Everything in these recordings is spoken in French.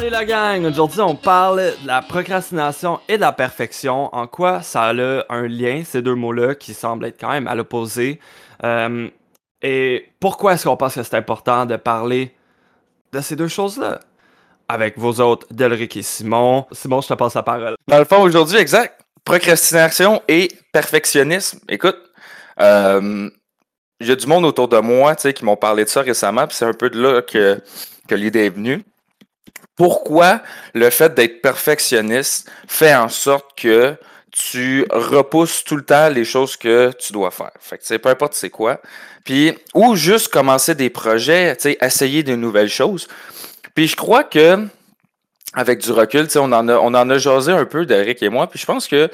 Salut la gang! Aujourd'hui, on parle de la procrastination et de la perfection. En quoi ça a un lien, ces deux mots-là, qui semblent être quand même à l'opposé? Euh, et pourquoi est-ce qu'on pense que c'est important de parler de ces deux choses-là? Avec vos autres, Delric et Simon. Simon, je te passe la parole. Dans le fond, aujourd'hui, exact. Procrastination et perfectionnisme. Écoute, euh, a du monde autour de moi qui m'ont parlé de ça récemment, puis c'est un peu de là que, que l'idée est venue. Pourquoi le fait d'être perfectionniste fait en sorte que tu repousses tout le temps les choses que tu dois faire. Fait que, peu importe c'est quoi. Puis, ou juste commencer des projets, essayer de nouvelles choses. Puis je crois que, avec du recul, on en, a, on en jasé un peu, Derek et moi, puis je pense que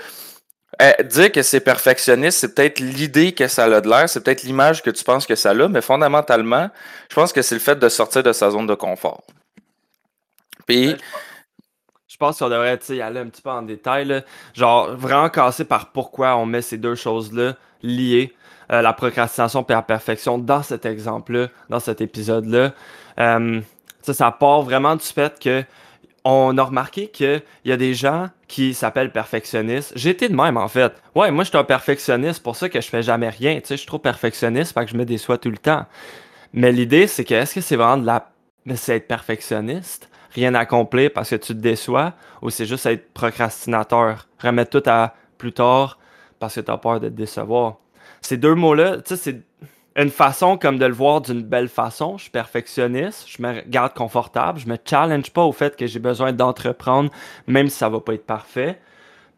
eh, dire que c'est perfectionniste, c'est peut-être l'idée que ça a de l'air, c'est peut-être l'image que tu penses que ça a, mais fondamentalement, je pense que c'est le fait de sortir de sa zone de confort. Puis, je pense qu'on devrait y aller un petit peu en détail. Genre, vraiment casser par pourquoi on met ces deux choses-là liées, euh, la procrastination et la perfection, dans cet exemple-là, dans cet épisode-là. Euh, ça, part vraiment du fait que on a remarqué qu'il y a des gens qui s'appellent perfectionnistes. J'étais de même, en fait. Ouais, moi, je suis un perfectionniste, pour ça que je fais jamais rien. Je suis trop perfectionniste, fait que je me déçois tout le temps. Mais l'idée, c'est que, est-ce que c'est vraiment de la... c'est être perfectionniste, rien accomplir parce que tu te déçois, ou c'est juste être procrastinateur, remettre tout à plus tard parce que tu as peur de te décevoir. Ces deux mots-là, tu sais, c'est une façon comme de le voir d'une belle façon. Je suis perfectionniste, je me garde confortable, je me challenge pas au fait que j'ai besoin d'entreprendre, même si ça va pas être parfait.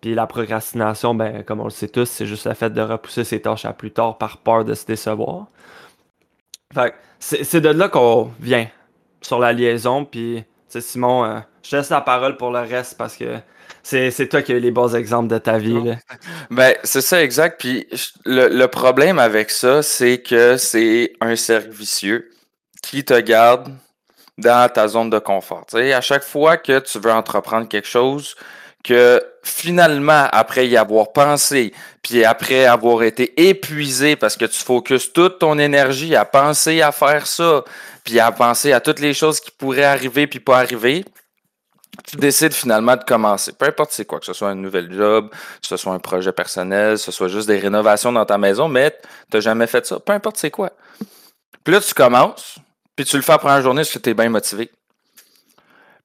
Puis la procrastination, ben, comme on le sait tous, c'est juste le fait de repousser ses tâches à plus tard par peur de se décevoir. Fait c'est de là qu'on vient sur la liaison. Puis, Simon, euh, je te laisse la parole pour le reste parce que c'est toi qui as les bons exemples de ta vie. Ben, c'est ça, exact. Puis le, problème avec ça, c'est que c'est un cercle vicieux qui te garde dans ta zone de confort. sais, à chaque fois que tu veux entreprendre quelque chose, que finalement, après y avoir pensé, puis après avoir été épuisé parce que tu focuses toute ton énergie à penser à faire ça, puis à penser à toutes les choses qui pourraient arriver puis pas arriver, tu décides finalement de commencer. Peu importe c'est quoi, que ce soit un nouvel job, que ce soit un projet personnel, que ce soit juste des rénovations dans ta maison, mais tu n'as jamais fait ça. Peu importe c'est quoi. Puis là, tu commences, puis tu le fais la première journée parce que tu es bien motivé.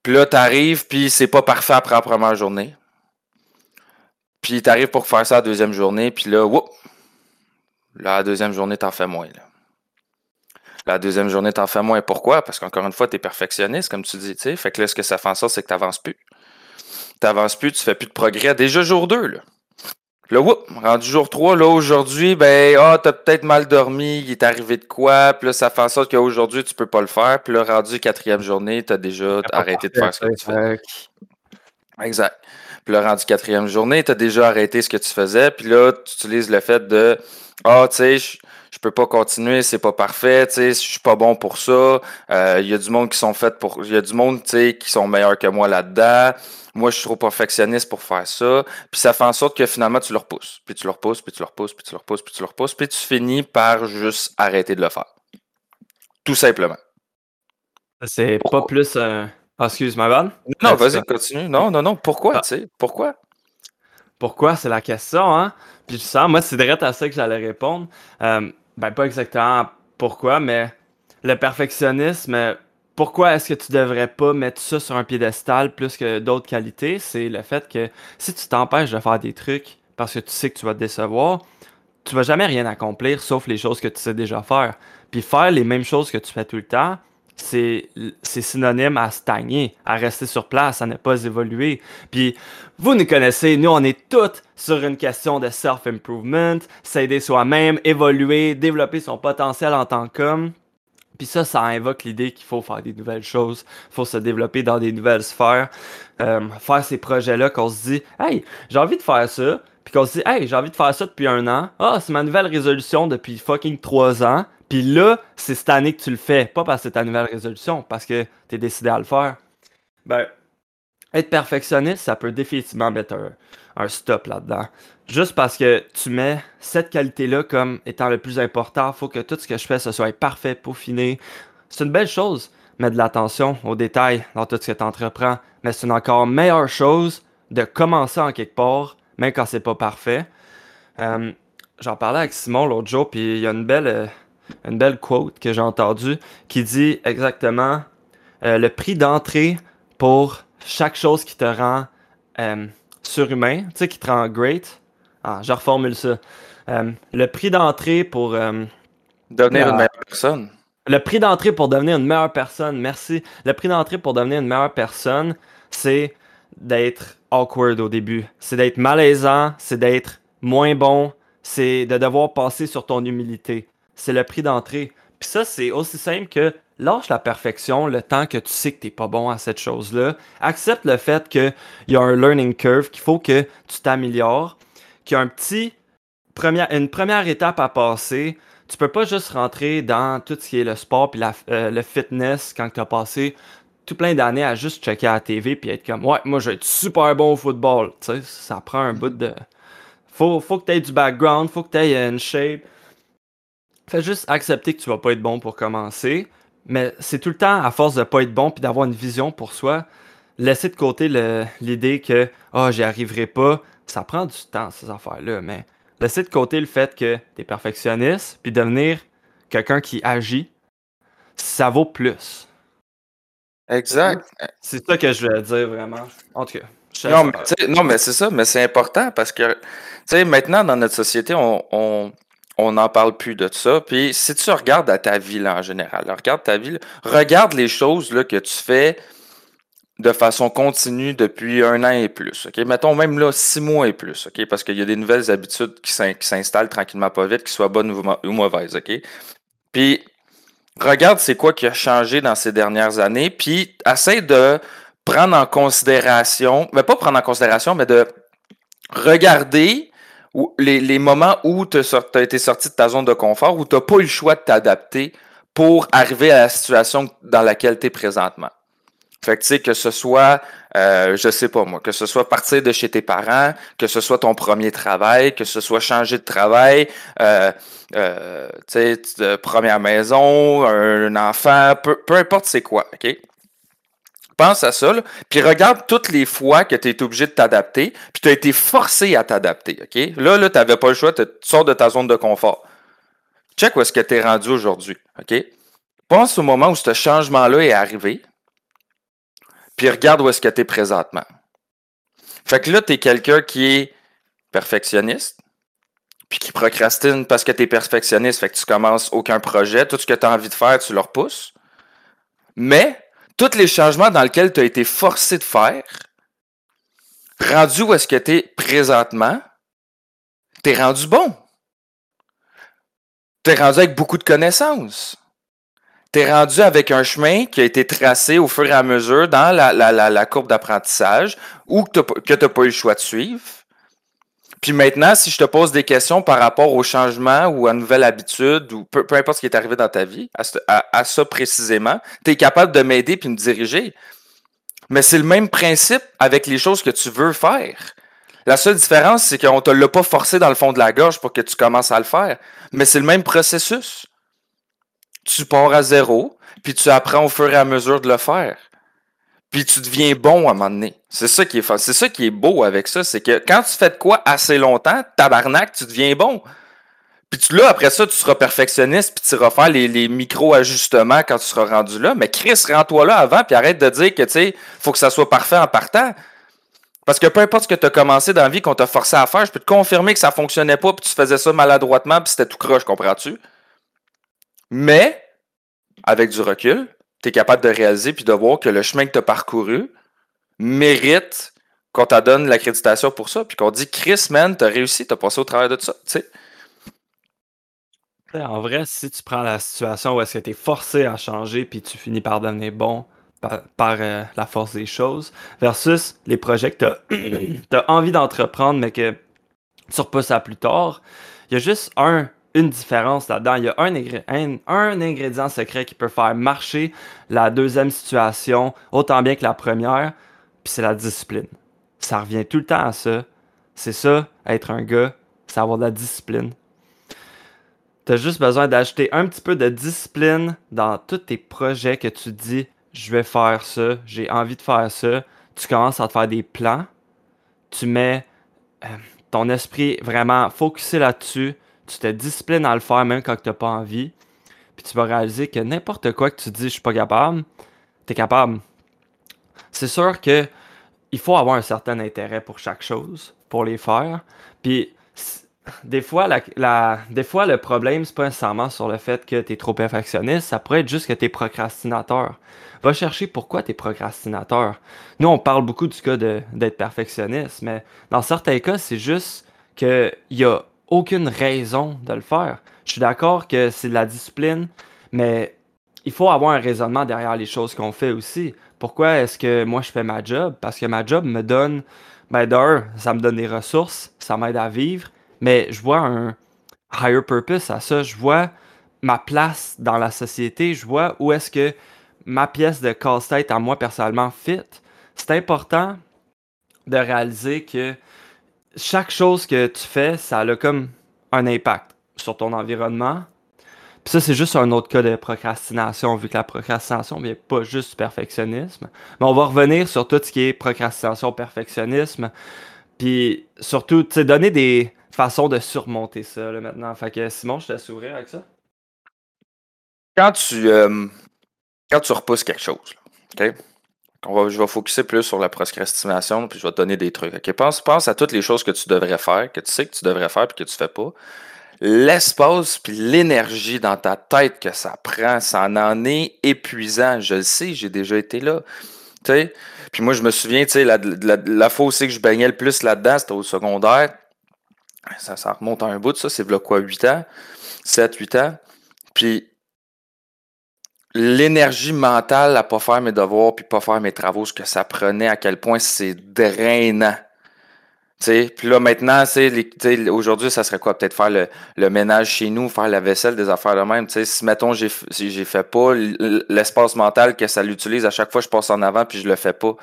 Puis là, tu arrives, puis c'est pas parfait après la première journée. Puis tu arrives pour faire ça la deuxième journée, puis là, whoop, la deuxième journée, t'en fais moins. La deuxième journée, t'en fais moins. Pourquoi? Parce qu'encore une fois, tu es perfectionniste, comme tu dis. sais. Fait que là, ce que ça fait en sorte, c'est que tu n'avances plus. Tu n'avances plus, tu fais plus de progrès. Déjà jour 2, là. Là, whoop, rendu jour 3, là, aujourd'hui, ben, ah, t'as peut-être mal dormi, il est arrivé de quoi, puis là, ça fait en sorte qu'aujourd'hui, tu peux pas le faire, puis là, rendu quatrième journée, t'as déjà arrêté de faire ce que tu fais. Exact. Puis là, rendu quatrième journée, t'as déjà arrêté ce que tu faisais, puis là, tu utilises le fait de, ah, tu sais, je peux pas continuer, c'est pas parfait, tu sais, je suis pas bon pour ça. Il euh, y a du monde qui sont faits pour, il y a du monde, tu sais, qui sont meilleurs que moi là-dedans. Moi, je suis trop perfectionniste pour faire ça. Puis ça fait en sorte que finalement, tu le repousses. Puis tu le repousses, puis tu le repousses, puis tu le repousses, puis tu le repousses, puis tu finis par juste arrêter de le faire. Tout simplement. C'est pas plus. Euh... Ah, excuse moi Non, ah, vas-y, continue. Non, non, non. Pourquoi, ah. tu sais? Pourquoi? Pourquoi? C'est la question, hein? Puis sens, moi, c'est direct à ça que j'allais répondre. Euh, ben, pas exactement pourquoi, mais le perfectionnisme, pourquoi est-ce que tu devrais pas mettre ça sur un piédestal plus que d'autres qualités? C'est le fait que si tu t'empêches de faire des trucs parce que tu sais que tu vas te décevoir, tu vas jamais rien accomplir sauf les choses que tu sais déjà faire. Puis faire les mêmes choses que tu fais tout le temps, c'est synonyme à stagner, à rester sur place, à ne pas évoluer. Puis vous nous connaissez, nous on est tous sur une question de self-improvement, s'aider soi-même, évoluer, développer son potentiel en tant qu'homme. Puis ça, ça invoque l'idée qu'il faut faire des nouvelles choses, il faut se développer dans des nouvelles sphères, euh, faire ces projets-là qu'on se dit, hey, j'ai envie de faire ça, puis qu'on se dit, hey, j'ai envie de faire ça depuis un an, ah, c'est ma nouvelle résolution depuis fucking trois ans, puis là, c'est cette année que tu le fais, pas parce que c'est ta nouvelle résolution, parce que tu es décidé à le faire. Ben, être perfectionniste, ça peut définitivement mettre un, stop là-dedans. Juste parce que tu mets cette qualité-là comme étant le plus important, il faut que tout ce que je fais, ce soit parfait, peaufiné. C'est une belle chose. mets de l'attention aux détails dans tout ce que tu entreprends, mais c'est une encore meilleure chose de commencer en quelque part, même quand c'est pas parfait. Euh, j'en parlais avec Simon l'autre jour, puis il y a une belle, euh, une belle quote que j'ai entendue qui dit exactement euh, le prix d'entrée pour chaque chose qui te rend surhumain, tu sais, qui te rend great. Ah, je reformule ça. le prix d'entrée pour. Devenir une meilleure personne. Le prix d'entrée pour devenir une meilleure personne, merci. Le prix d'entrée pour devenir une meilleure personne, c'est d'être awkward au début. C'est d'être malaisant, c'est d'être moins bon, c'est de devoir passer sur ton humilité. C'est le prix d'entrée. Puis ça, c'est aussi simple que lâche la perfection le temps que tu sais que tu n'es pas bon à cette chose-là. Accepte le fait qu'il y a un learning curve, qu'il faut que tu t'améliores, qu'il y a un petit une première étape à passer. Tu peux pas juste rentrer dans tout ce qui est le sport et euh, le fitness quand tu as passé tout plein d'années à juste checker à la TV puis être comme ouais moi je vais être super bon au football tu sais ça prend un bout de faut, faut que tu aies du background, faut que tu aies une shape. Fais juste accepter que tu vas pas être bon pour commencer. Mais c'est tout le temps à force de pas être bon puis d'avoir une vision pour soi. Laisser de côté l'idée que oh, j'y arriverai pas. Ça prend du temps, ces affaires-là. Mais laisser de côté le fait que tu es perfectionniste puis devenir quelqu'un qui agit, ça vaut plus. Exact. C'est ça que je veux dire vraiment. En tout cas. Non, mais, c'est ça, mais c'est important parce que, tu sais, maintenant, dans notre société, on, on n'en parle plus de ça. Puis si tu regardes à ta vie en général, regarde ta vie, regarde les choses là, que tu fais de façon continue depuis un an et plus. OK? Mettons même là six mois et plus, OK? Parce qu'il y a des nouvelles habitudes qui s'installent tranquillement pas vite, qui soient bonnes ou mauvaises. OK? Puis regarde c'est quoi qui a changé dans ces dernières années, puis essaie de prendre en considération, mais pas prendre en considération, mais de regarder les, les moments où tu as, été sorti de ta zone de confort, où tu n'as pas eu le choix de t'adapter pour arriver à la situation dans laquelle tu es présentement. Fait que tu sais, que ce soit, euh, je sais pas moi, que ce soit partir de chez tes parents, que ce soit ton premier travail, que ce soit changer de travail, euh, euh, tu sais, première maison, un, enfant, peu, peu importe c'est quoi, OK? Pense à ça, puis regarde toutes les fois que tu es obligé de t'adapter, puis tu as été forcé à t'adapter. Là, là tu n'avais pas le choix, tu sors de ta zone de confort. Check où est-ce que tu es rendu aujourd'hui. Pense au moment où ce changement-là est arrivé, puis regarde où est-ce que tu es présentement. Fait que là, tu es quelqu'un qui est perfectionniste, puis qui procrastine parce que tu es perfectionniste, fait que tu commences aucun projet, tout ce que tu as envie de faire, tu le repousses. Mais tous les changements dans lesquels tu as été forcé de faire, rendu où est-ce que tu es présentement, tu es rendu bon. Tu rendu avec beaucoup de connaissances. Tu es rendu avec un chemin qui a été tracé au fur et à mesure dans la, la courbe d'apprentissage ou que tu n'as pas eu le choix de suivre. Puis maintenant, si je te pose des questions par rapport au changement ou à nouvelle habitude ou peu, importe ce qui est arrivé dans ta vie, à, ça précisément, tu es capable de m'aider puis me diriger. Mais c'est le même principe avec les choses que tu veux faire. La seule différence, c'est qu'on ne te l'a pas forcé dans le fond de la gorge pour que tu commences à le faire. Mais c'est le même processus. Tu pars à zéro, puis tu apprends au fur et à mesure de le faire puis tu deviens bon à un moment donné. C'est ça qui est c'est ça qui est beau avec ça, c'est que quand tu fais de quoi assez longtemps, tabarnak, tu deviens bon. Puis tu, là, après ça, tu seras perfectionniste, puis tu iras faire les, micro-ajustements quand tu seras rendu là. Mais Chris, rends-toi là avant, puis arrête de dire que, tu sais, faut que ça soit parfait en partant. Parce que peu importe ce que tu as commencé dans la vie, qu'on t'a forcé à faire, je peux te confirmer que ça fonctionnait pas, puis tu faisais ça maladroitement, puis c'était tout croche, comprends-tu? Mais, avec du recul, tu es capable de réaliser puis de voir que le chemin que tu as parcouru mérite qu'on t'a donne l'accréditation pour ça, puis qu'on dit Chris, man, t'as réussi, t'as passé au travers de ça. sais. En vrai, si tu prends la situation où est-ce que tu es forcé à changer puis tu finis par devenir bon par, euh, la force des choses, versus les projets que tu as, envie d'entreprendre mais que tu repousses à plus tard, il y a juste un une différence là-dedans. Il y a un, ingrédient secret qui peut faire marcher la deuxième situation autant bien que la première, puis c'est la discipline. Ça revient tout le temps à ça. C'est ça, être un gars, c'est avoir de la discipline. Tu as juste besoin d'ajouter un petit peu de discipline dans tous tes projets que tu dis je vais faire ça, j'ai envie de faire ça, tu commences à te faire des plans, tu mets euh, ton esprit vraiment focusé là-dessus, tu te disciplines à le faire même quand tu n'as pas envie, puis tu vas réaliser que n'importe quoi que tu dis je suis pas capable, tu es capable. C'est sûr que il faut avoir un certain intérêt pour chaque chose, pour les faire. Puis des fois, la, des fois, le problème, c'est pas nécessairement sur le fait que tu es trop perfectionniste, ça pourrait être juste que tu es procrastinateur. Va chercher pourquoi tu es procrastinateur. Nous, on parle beaucoup du cas d'être perfectionniste, mais dans certains cas, c'est juste qu'il n'y a aucune raison de le faire. Je suis d'accord que c'est de la discipline, mais il faut avoir un raisonnement derrière les choses qu'on fait aussi. Pourquoi est-ce que moi je fais ma job? Parce que ma job me donne, ben d'un, ça me donne des ressources, ça m'aide à vivre, mais je vois un higher purpose à ça. Je vois ma place dans la société. Je vois où est-ce que ma pièce de casse-tête à moi personnellement fit. C'est important de réaliser que chaque chose que tu fais, ça a comme un impact sur ton environnement. Puis ça, c'est juste un autre cas de procrastination, vu que la procrastination vient pas juste du perfectionnisme. Mais on va revenir sur tout ce qui est procrastination, perfectionnisme. Puis surtout, tu sais, donner des, façon de surmonter ça là, maintenant. Fait que Simon, je te ouvrir avec ça. Quand tu, euh, quand tu repousses quelque chose, OK? On va, je vais focuser plus sur la procrastination, puis je vais te donner des trucs. OK? Pense, pense à toutes les choses que tu devrais faire, que tu sais que tu devrais faire, puis que tu fais pas. L'espace puis l'énergie dans ta tête que ça prend, ça en est épuisant. Je le sais, j'ai déjà été là. sais? Puis moi, je me souviens, la, la, la, fois aussi que je baignais le plus là-dedans, c'était au secondaire. Ça, ça remonte à un bout de ça, c'est quoi, 8 ans, 7, 8 ans. Puis l'énergie mentale à pas faire mes devoirs puis pas faire mes travaux, ce que ça prenait, à quel point c'est drainant. Puis là, maintenant, aujourd'hui, ça serait quoi? Peut-être faire le, ménage chez nous, faire la vaisselle, des affaires de même. sais si, mettons, j'ai si j'ai fait pas, l'espace mental que ça l'utilise, à chaque fois, je passe en avant puis je le fais pas.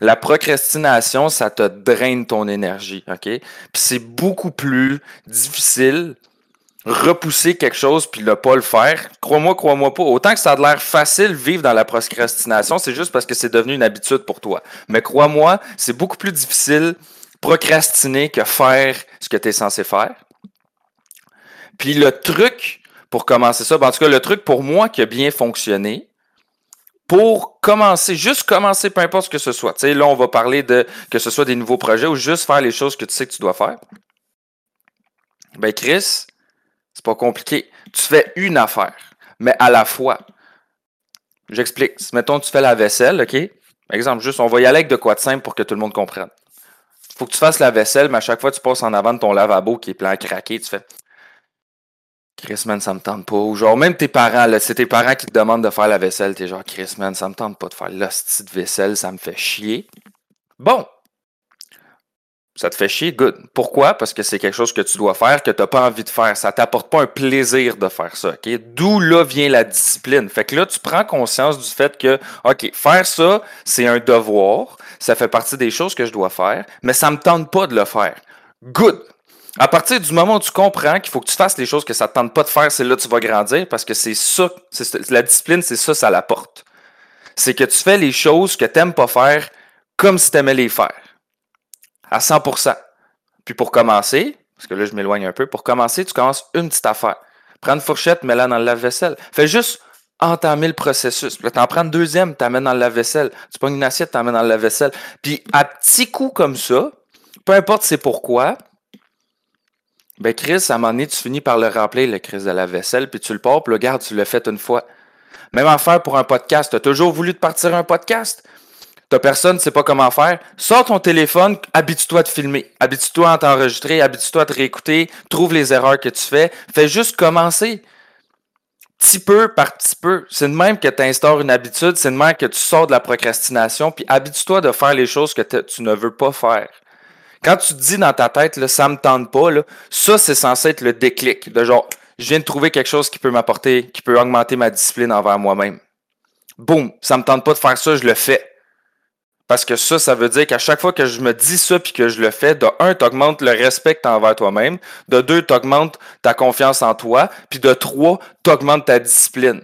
La procrastination, ça te draine ton énergie, OK? Puis c'est beaucoup plus difficile repousser quelque chose puis ne pas le faire. Crois-moi, crois-moi pas. Autant que ça a l'air facile vivre dans la procrastination, c'est juste parce que c'est devenu une habitude pour toi. Mais crois-moi, c'est beaucoup plus difficile procrastiner que faire ce que tu es censé faire. Puis le truc pour commencer ça, ben, en tout cas le truc pour moi qui a bien fonctionné, pour commencer, juste commencer, peu importe ce que ce soit. Tu sais, là, on va parler de que ce soit des nouveaux projets ou juste faire les choses que tu sais que tu dois faire. Ben, Chris, c'est pas compliqué. Tu fais une affaire, mais à la fois. J'explique. Mettons, tu fais la vaisselle, OK? Exemple, juste, on va y aller avec de quoi de simple pour que tout le monde comprenne. Faut que tu fasses la vaisselle, mais à chaque fois, tu passes en avant de ton lavabo qui est plein à craquer. Tu fais Chris, man, ça me tente pas. Ou genre, même tes parents, là, c'est tes parents qui te demandent de faire la vaisselle. T'es genre, Chris, man, ça me tente pas de faire l'hostie de vaisselle, ça me fait chier. Bon. Ça te fait chier, good. Pourquoi? Parce que c'est quelque chose que tu dois faire, que tu n'as pas envie de faire. Ça t'apporte pas un plaisir de faire ça. OK? D'où là vient la discipline? Fait que là, tu prends conscience du fait que, OK, faire ça, c'est un devoir. Ça fait partie des choses que je dois faire, mais ça me tente pas de le faire. Good. À partir du moment où tu comprends qu'il faut que tu fasses les choses que ça ne te tente pas de faire, c'est là que tu vas grandir parce que c'est ça, la discipline, c'est ça, ça l'apporte. C'est que tu fais les choses que tu n'aimes pas faire comme si tu aimais les faire. À 100%. Puis pour commencer, parce que là je m'éloigne un peu, pour commencer, tu commences une petite affaire. Prends une fourchette, mets-la dans le lave-vaisselle. Fais juste entamer le processus. Puis là, tu en prends une deuxième, mets dans le lave-vaisselle. Tu prends une assiette, mets dans le lave-vaisselle. Puis à petits coups comme ça, peu importe c'est pourquoi, ben, Chris, à un moment donné, tu finis par le remplir, le Chris de la vaisselle, puis tu le portes, puis le garde, tu l'as fait une fois. Même affaire pour un podcast. Tu as toujours voulu te partir un podcast? T'as personne ne sait pas comment faire. Sors ton téléphone, habitue-toi te filmer. Habitue-toi à t'enregistrer, habitue-toi à te réécouter, trouve les erreurs que tu fais. Fais juste commencer. Petit peu par petit peu. C'est de même que tu une habitude, c'est de même que tu sors de la procrastination, puis habitue-toi de faire les choses que tu ne veux pas faire. Quand tu te dis dans ta tête, là, ça me tente pas, là, ça, c'est censé être le déclic. De genre, je viens de trouver quelque chose qui peut m'apporter, qui peut augmenter ma discipline envers moi-même. Boum, ça me tente pas de faire ça, je le fais. Parce que ça, ça veut dire qu'à chaque fois que je me dis ça puis que je le fais, de un, tu augmentes le respect envers toi-même. De deux, tu augmentes ta confiance en toi. Puis de trois, tu augmentes ta discipline.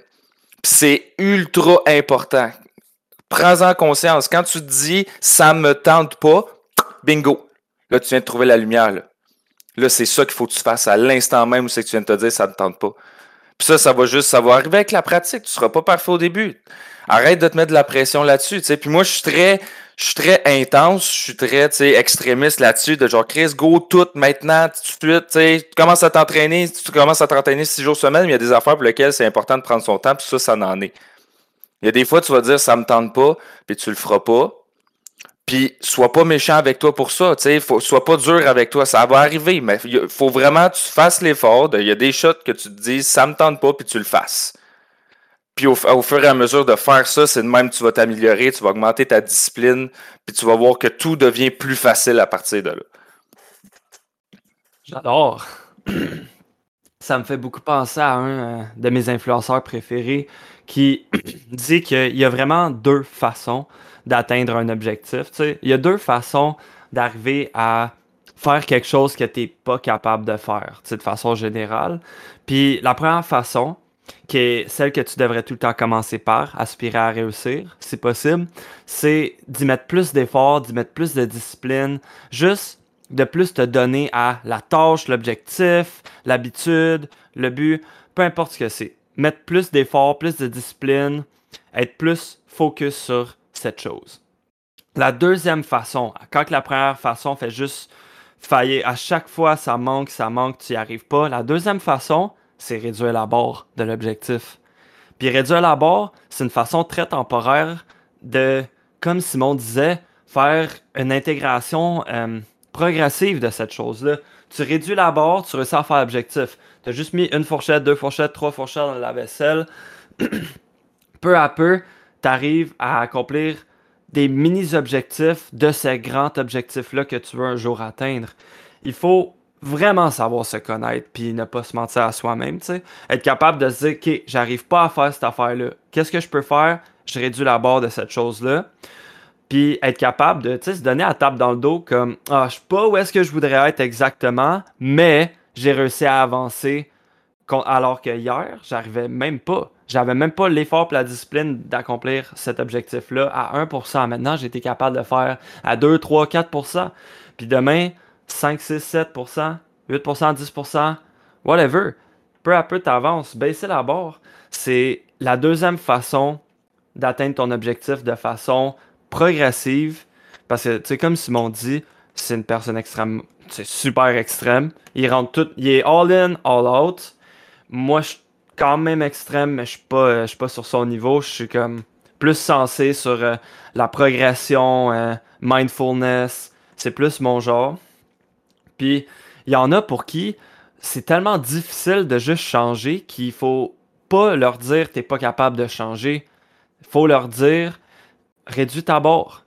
C'est ultra important. Prends-en conscience. Quand tu te dis ça me tente pas, bingo. Là, tu viens de trouver la lumière. Là, c'est ça qu'il faut que tu fasses à l'instant même où c'est que tu viens de te dire ça ne te tente pas. Puis ça, ça va juste, ça va arriver avec la pratique. Tu ne seras pas parfait au début. Arrête de te mettre de la pression là-dessus. Puis moi, je suis très, je suis très intense, je suis très extrémiste là-dessus, de genre Chris, go tout maintenant, tout de suite, tu commences à t'entraîner, tu commences à t'entraîner six jours semaine, mais il y a des affaires pour lesquelles c'est important de prendre son temps, puis ça, ça en est. Il y a des fois, tu vas dire ça me tente pas, puis tu le feras pas. Puis sois pas méchant avec toi pour ça, tu sais, sois pas dur avec toi, ça va arriver, mais il faut vraiment que tu fasses l'effort. Il y a des shots que tu te dis ça me tente pas, puis tu le fasses. Puis au, fur et à mesure de faire ça, c'est de même tu vas t'améliorer, tu vas augmenter ta discipline, puis tu vas voir que tout devient plus facile à partir de là. J'adore. Ça me fait beaucoup penser à un euh, de mes influenceurs préférés qui dit qu'il y a vraiment deux façons d'atteindre un objectif. Il y a deux façons d'arriver à faire quelque chose que tu n'es pas capable de faire, de façon générale. Puis la première façon, qui est celle que tu devrais tout le temps commencer par, aspirer à réussir, si possible, c'est d'y mettre plus d'efforts, d'y mettre plus de discipline, juste de plus te donner à la tâche, l'objectif, l'habitude, le but, peu importe ce que c'est. Mettre plus d'efforts, plus de discipline, être plus focus sur cette chose. La deuxième façon, quand la première façon fait juste faillir, à chaque fois ça manque, ça manque, tu n'y arrives pas. La deuxième façon, c'est réduire la barre de l'objectif. Puis réduire la barre, c'est une façon très temporaire de, comme Simon disait, faire une intégration euh, progressive de cette chose-là. Tu réduis la barre, tu réussis à faire l'objectif. Tu as juste mis une fourchette, deux fourchettes, trois fourchettes dans la vaisselle. peu à peu, tu arrives à accomplir des mini-objectifs de ces grands objectifs-là que tu veux un jour atteindre. Il faut vraiment savoir se connaître puis ne pas se mentir à soi-même, tu sais. Être capable de se dire, OK, j'arrive pas à faire cette affaire-là. Qu'est-ce que je peux faire? Je réduis la barre de cette chose-là. Puis être capable de, se donner la tape dans le dos comme, ah, je sais pas où est-ce que je voudrais être exactement, mais j'ai réussi à avancer alors que hier, j'arrivais même pas. J'avais même pas l'effort et la discipline d'accomplir cet objectif-là à 1%. Maintenant, j'ai été capable de faire à 2, 3, 4%. Puis demain, 5, 6, 7%, 8%, 10%, whatever. Peu à peu, tu avances. Baisser la barre, c'est la deuxième façon d'atteindre ton objectif de façon progressive. Parce que, tu sais, comme Simon dit, c'est une personne extrême, c'est super extrême. Il rentre tout, il est all in, all out. Moi, je quand même extrême, mais je suis pas, suis pas sur son niveau. Je suis comme plus sensé sur euh, la progression, euh, mindfulness. C'est plus mon genre. Puis il y en a pour qui c'est tellement difficile de juste changer qu'il faut pas leur dire t'es pas capable de changer. Faut leur dire réduis ta barre.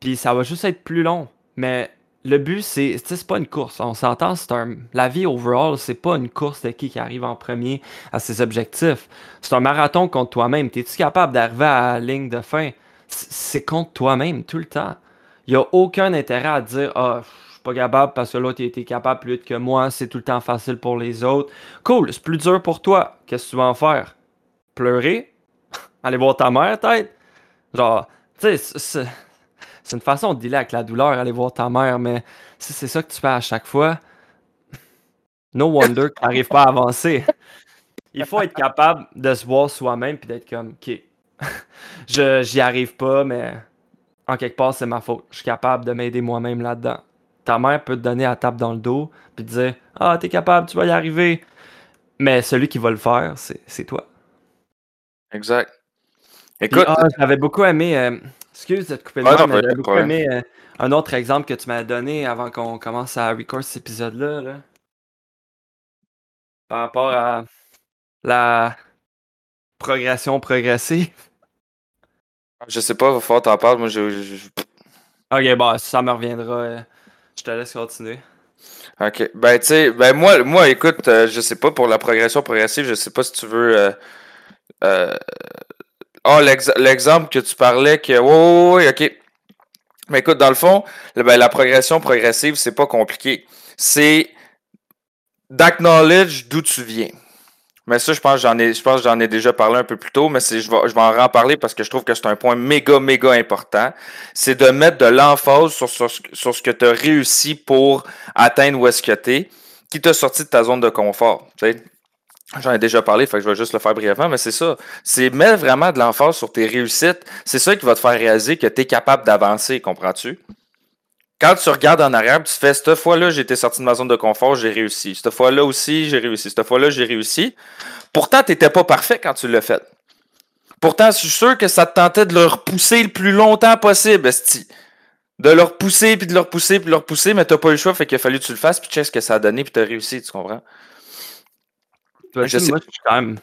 Puis ça va juste être plus long. Mais le but, c'est c'est pas une course. On s'entend, c'est un. La vie overall, c'est pas une course de qui qui arrive en premier à ses objectifs. C'est un marathon contre toi-même. T'es-tu capable d'arriver à la ligne de fin? C'est contre toi-même tout le temps. Il n'y a aucun intérêt à dire Ah, pas capable parce que l'autre était capable plus vite que moi, c'est tout le temps facile pour les autres. Cool, c'est plus dur pour toi. Qu'est-ce que tu vas en faire? Pleurer? Aller voir ta mère, peut-être? Genre, tu sais, c'est une façon de dealer avec la douleur, aller voir ta mère, mais si c'est ça que tu fais à chaque fois, no wonder que tu n'arrives pas à avancer. Il faut être capable de se voir soi-même puis d'être comme, OK, je j'y arrive pas, mais en quelque part, c'est ma faute. Je suis capable de m'aider moi-même là-dedans ta mère peut te donner la tape dans le dos, puis te dire Ah, t'es capable, tu vas y arriver. Mais celui qui va le faire, c'est toi. Exact. Écoute. Ah, j'avais beaucoup aimé. Euh, excuse de te couper le ah, mais beaucoup aimé euh, un autre exemple que tu m'as donné avant qu'on commence à record cet épisode-là. Là. Par rapport à la progression progressive. Je sais pas, il va falloir t'en parler. Moi, je, Ok, bah, ça me reviendra. Euh, je te laisse continuer. OK. Ben, tu sais, ben moi, moi, écoute, euh, je sais pas pour la progression progressive, je sais pas si tu veux. Euh, euh, oh, l'exemple que tu parlais, que. Oui, oui, OK. Mais écoute, dans le fond, ben, la progression progressive, c'est pas compliqué. C'est d'acknowledge d'où tu viens. Mais ça, je pense j'en ai, je pense j'en ai déjà parlé un peu plus tôt, mais je vais, je vais en reparler parce que je trouve que c'est un point méga, méga important. C'est de mettre de l'emphase sur, sur, sur, ce que tu as réussi pour atteindre où est-ce que tu es, qui t'a sorti de ta zone de confort. J'en ai déjà parlé, fait je vais juste le faire brièvement, mais c'est ça. C'est mettre vraiment de l'emphase sur tes réussites. C'est ça qui va te faire réaliser que tu es capable d'avancer, comprends-tu? quand tu regardes en arrière, tu fais cette fois-là, été sorti de ma zone de confort, j'ai réussi. Cette fois-là aussi, j'ai réussi. Cette fois-là, j'ai réussi. Pourtant, tu n'étais pas parfait quand tu l'as fait. Pourtant, je suis sûr que ça te tentait de le repousser le plus longtemps possible, esti. De le repousser, puis de le repousser, puis de le repousser, mais t'as pas eu le choix, fait qu'il a fallu que tu le fasses, puis tu sais ce que ça a donné, puis t'as réussi, tu comprends? Je sais... Moi, je suis quand même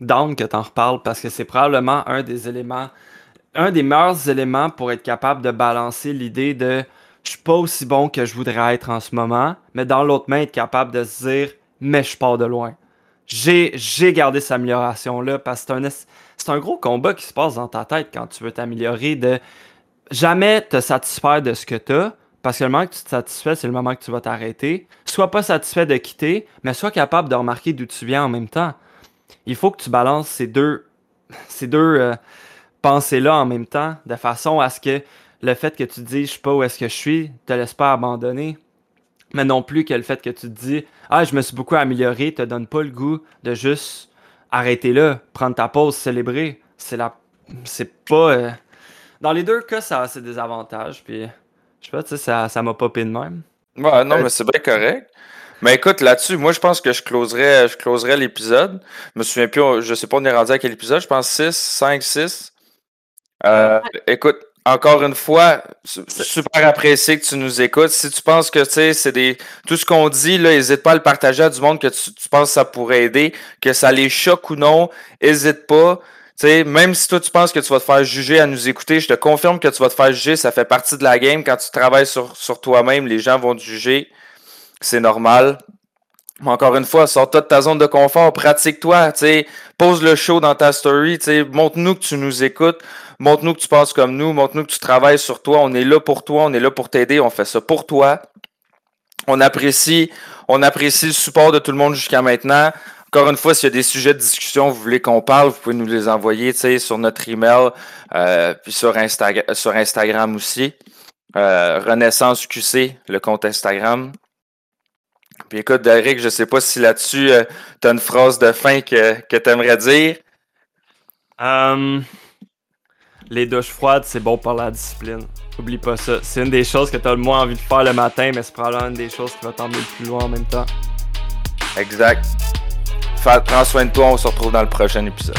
down que t'en reparles, parce que c'est probablement un des éléments, un des meilleurs éléments pour être capable de balancer l'idée de je suis pas aussi bon que je voudrais être en ce moment, mais dans l'autre main, être capable de se dire, mais je pars de loin. J'ai, gardé cette amélioration-là parce que c'est un, gros combat qui se passe dans ta tête quand tu veux t'améliorer, de jamais te satisfaire de ce que tu as, parce que le moment que tu te satisfais, c'est le moment que tu vas t'arrêter. Sois pas satisfait de quitter, mais sois capable de remarquer d'où tu viens en même temps. Il faut que tu balances ces deux, ces deux euh, pensées-là en même temps, de façon à ce que le fait que tu te dis je sais pas où est-ce que je suis, te laisse pas abandonner. Mais non plus que le fait que tu te dis Ah, je me suis beaucoup amélioré, te donne pas le goût de juste arrêter là, prendre ta pause, célébrer. C'est la. C'est pas. Euh, dans les deux cas, ça a ses désavantages. Puis, je sais pas, tu sais, ça, ça m'a popé de même. Ouais, non, mais c'est bien correct. Mais écoute, là-dessus, moi, je pense que je closerais, je closerais l'épisode. Je me souviens plus, je sais pas, on est rendu à quel épisode, je pense 6, 5, 6. écoute, encore une fois, super apprécié que tu nous écoutes. Si tu penses que c'est des. Tout ce qu'on dit, là, n'hésite pas à le partager à du monde que tu, penses que ça pourrait aider, que ça les choque ou non, n'hésite pas. Sais, même si toi tu penses que tu vas te faire juger à nous écouter, je te confirme que tu vas te faire juger, ça fait partie de la game. Quand tu travailles sur, sur toi-même, les gens vont te juger. C'est normal. Mais encore une fois, sors-toi de ta zone de confort, pratique-toi, pose le show dans ta story, montre-nous que tu nous écoutes. Montre-nous que tu penses comme nous. Montre-nous que tu travailles sur toi. On est là pour toi. On est là pour t'aider. On fait ça pour toi. On apprécie, on apprécie le support de tout le monde jusqu'à maintenant. Encore une fois, s'il y a des sujets de discussion, vous voulez qu'on parle, vous pouvez nous les envoyer sur notre email, euh, puis sur, sur Instagram aussi. Euh, Renaissance QC, le compte Instagram. Puis écoute, Derek, je sais pas si là-dessus, euh, tu as une phrase de fin que, que tu aimerais dire. Um, les douches froides, c'est bon pour la discipline. Oublie pas ça. C'est une des choses que tu as le moins envie de faire le matin, mais c'est probablement une des choses qui va t'emmener le plus loin en même temps. Exact. Prends soin de toi, on se retrouve dans le prochain épisode.